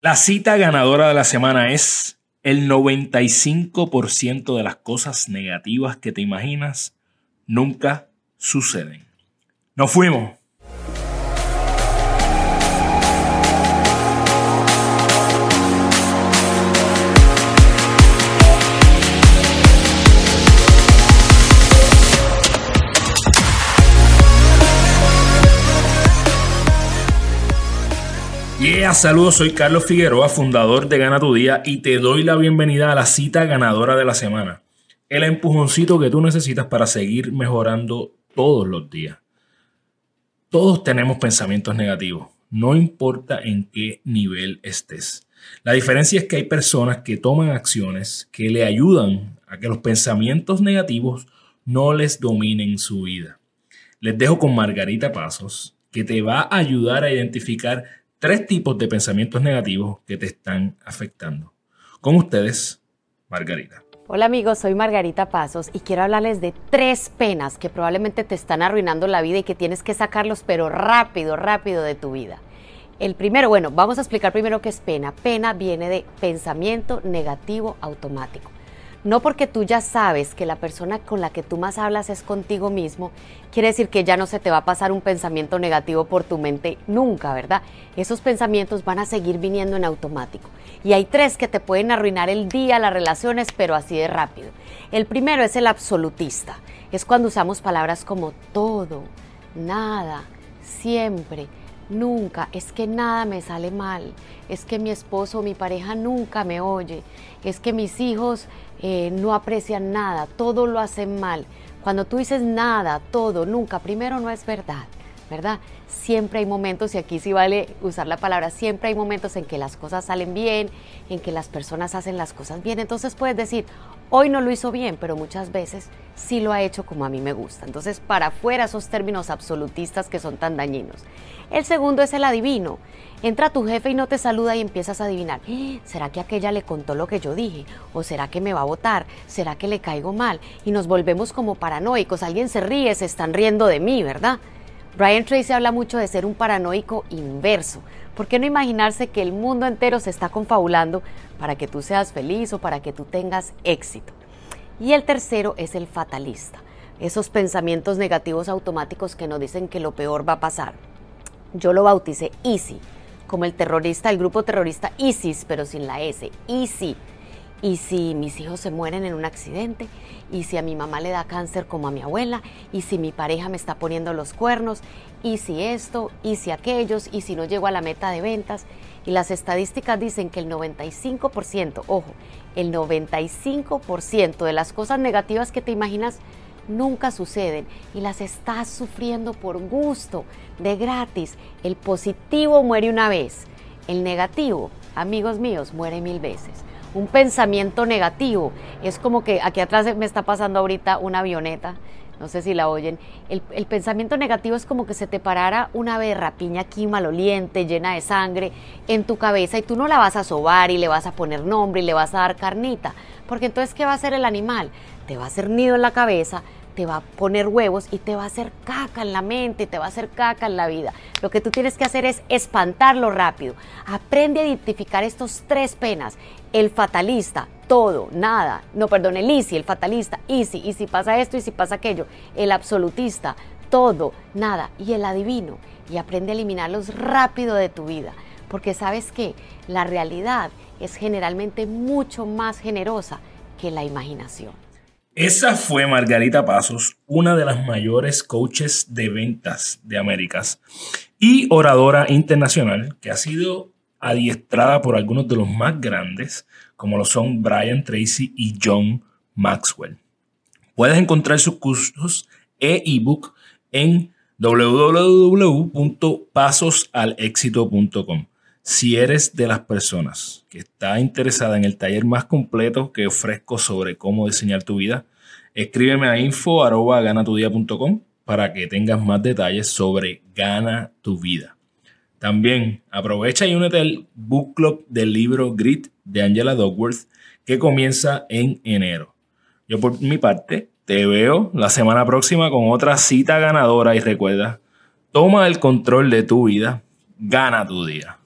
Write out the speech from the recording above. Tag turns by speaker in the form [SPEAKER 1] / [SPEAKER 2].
[SPEAKER 1] La cita ganadora de la semana es el 95% de las cosas negativas que te imaginas nunca suceden. Nos fuimos. Saludos, soy Carlos Figueroa, fundador de Gana tu Día y te doy la bienvenida a la cita ganadora de la semana. El empujoncito que tú necesitas para seguir mejorando todos los días. Todos tenemos pensamientos negativos, no importa en qué nivel estés. La diferencia es que hay personas que toman acciones que le ayudan a que los pensamientos negativos no les dominen su vida. Les dejo con Margarita Pasos, que te va a ayudar a identificar tres tipos de pensamientos negativos que te están afectando. Con ustedes, Margarita.
[SPEAKER 2] Hola amigos, soy Margarita Pasos y quiero hablarles de tres penas que probablemente te están arruinando la vida y que tienes que sacarlos pero rápido, rápido de tu vida. El primero, bueno, vamos a explicar primero qué es pena. Pena viene de pensamiento negativo automático. No porque tú ya sabes que la persona con la que tú más hablas es contigo mismo, quiere decir que ya no se te va a pasar un pensamiento negativo por tu mente nunca, ¿verdad? Esos pensamientos van a seguir viniendo en automático. Y hay tres que te pueden arruinar el día, las relaciones, pero así de rápido. El primero es el absolutista. Es cuando usamos palabras como todo, nada, siempre nunca, es que nada me sale mal, es que mi esposo o mi pareja nunca me oye, es que mis hijos eh, no aprecian nada, todo lo hacen mal. Cuando tú dices nada, todo, nunca, primero no es verdad, ¿verdad? Siempre hay momentos, y aquí sí vale usar la palabra, siempre hay momentos en que las cosas salen bien, en que las personas hacen las cosas bien. Entonces puedes decir, hoy no lo hizo bien, pero muchas veces sí lo ha hecho como a mí me gusta. Entonces, para afuera esos términos absolutistas que son tan dañinos. El segundo es el adivino. Entra tu jefe y no te saluda y empiezas a adivinar. ¡Eh! ¿Será que aquella le contó lo que yo dije? ¿O será que me va a votar? ¿Será que le caigo mal? Y nos volvemos como paranoicos. Alguien se ríe, se están riendo de mí, ¿verdad? Brian Tracy habla mucho de ser un paranoico inverso. ¿Por qué no imaginarse que el mundo entero se está confabulando para que tú seas feliz o para que tú tengas éxito? Y el tercero es el fatalista. Esos pensamientos negativos automáticos que nos dicen que lo peor va a pasar yo lo bauticé Easy, como el terrorista, el grupo terrorista ISIS, pero sin la S, Easy. Y si mis hijos se mueren en un accidente, y si a mi mamá le da cáncer como a mi abuela, y si mi pareja me está poniendo los cuernos, y si esto, y si aquellos, y si no llego a la meta de ventas. Y las estadísticas dicen que el 95%, ojo, el 95% de las cosas negativas que te imaginas nunca suceden y las estás sufriendo por gusto, de gratis. El positivo muere una vez, el negativo, amigos míos, muere mil veces. Un pensamiento negativo es como que aquí atrás me está pasando ahorita una avioneta, no sé si la oyen. El, pensamiento negativo es como que se te parara una berrapiña aquí maloliente, llena de sangre, en tu cabeza y tú no la vas a sobar y le vas a poner nombre y le vas a dar carnita. Porque entonces, ¿qué va a hacer el animal? Te va a hacer nido en la cabeza, te va a poner huevos y te va a hacer caca en la mente, te va a hacer caca en la vida. Lo que tú tienes que hacer es espantarlo rápido. Aprende a identificar estos tres penas. El fatalista, todo, nada. No, perdón, el easy, el fatalista, easy. Y si pasa esto y si pasa aquello. El absolutista, todo, nada. Y el adivino. Y aprende a eliminarlos rápido de tu vida. Porque sabes que la realidad es generalmente mucho más generosa que la imaginación.
[SPEAKER 1] Esa fue Margarita Pasos, una de las mayores coaches de ventas de Américas y oradora internacional que ha sido adiestrada por algunos de los más grandes, como lo son Brian Tracy y John Maxwell. Puedes encontrar sus cursos e ebook en www.pasosalexito.com. Si eres de las personas que está interesada en el taller más completo que ofrezco sobre cómo diseñar tu vida, escríbeme a info.ganatudia.com para que tengas más detalles sobre Gana tu vida. También aprovecha y únete al book club del libro Grit de Angela Duckworth que comienza en enero. Yo por mi parte te veo la semana próxima con otra cita ganadora y recuerda, toma el control de tu vida, gana tu día.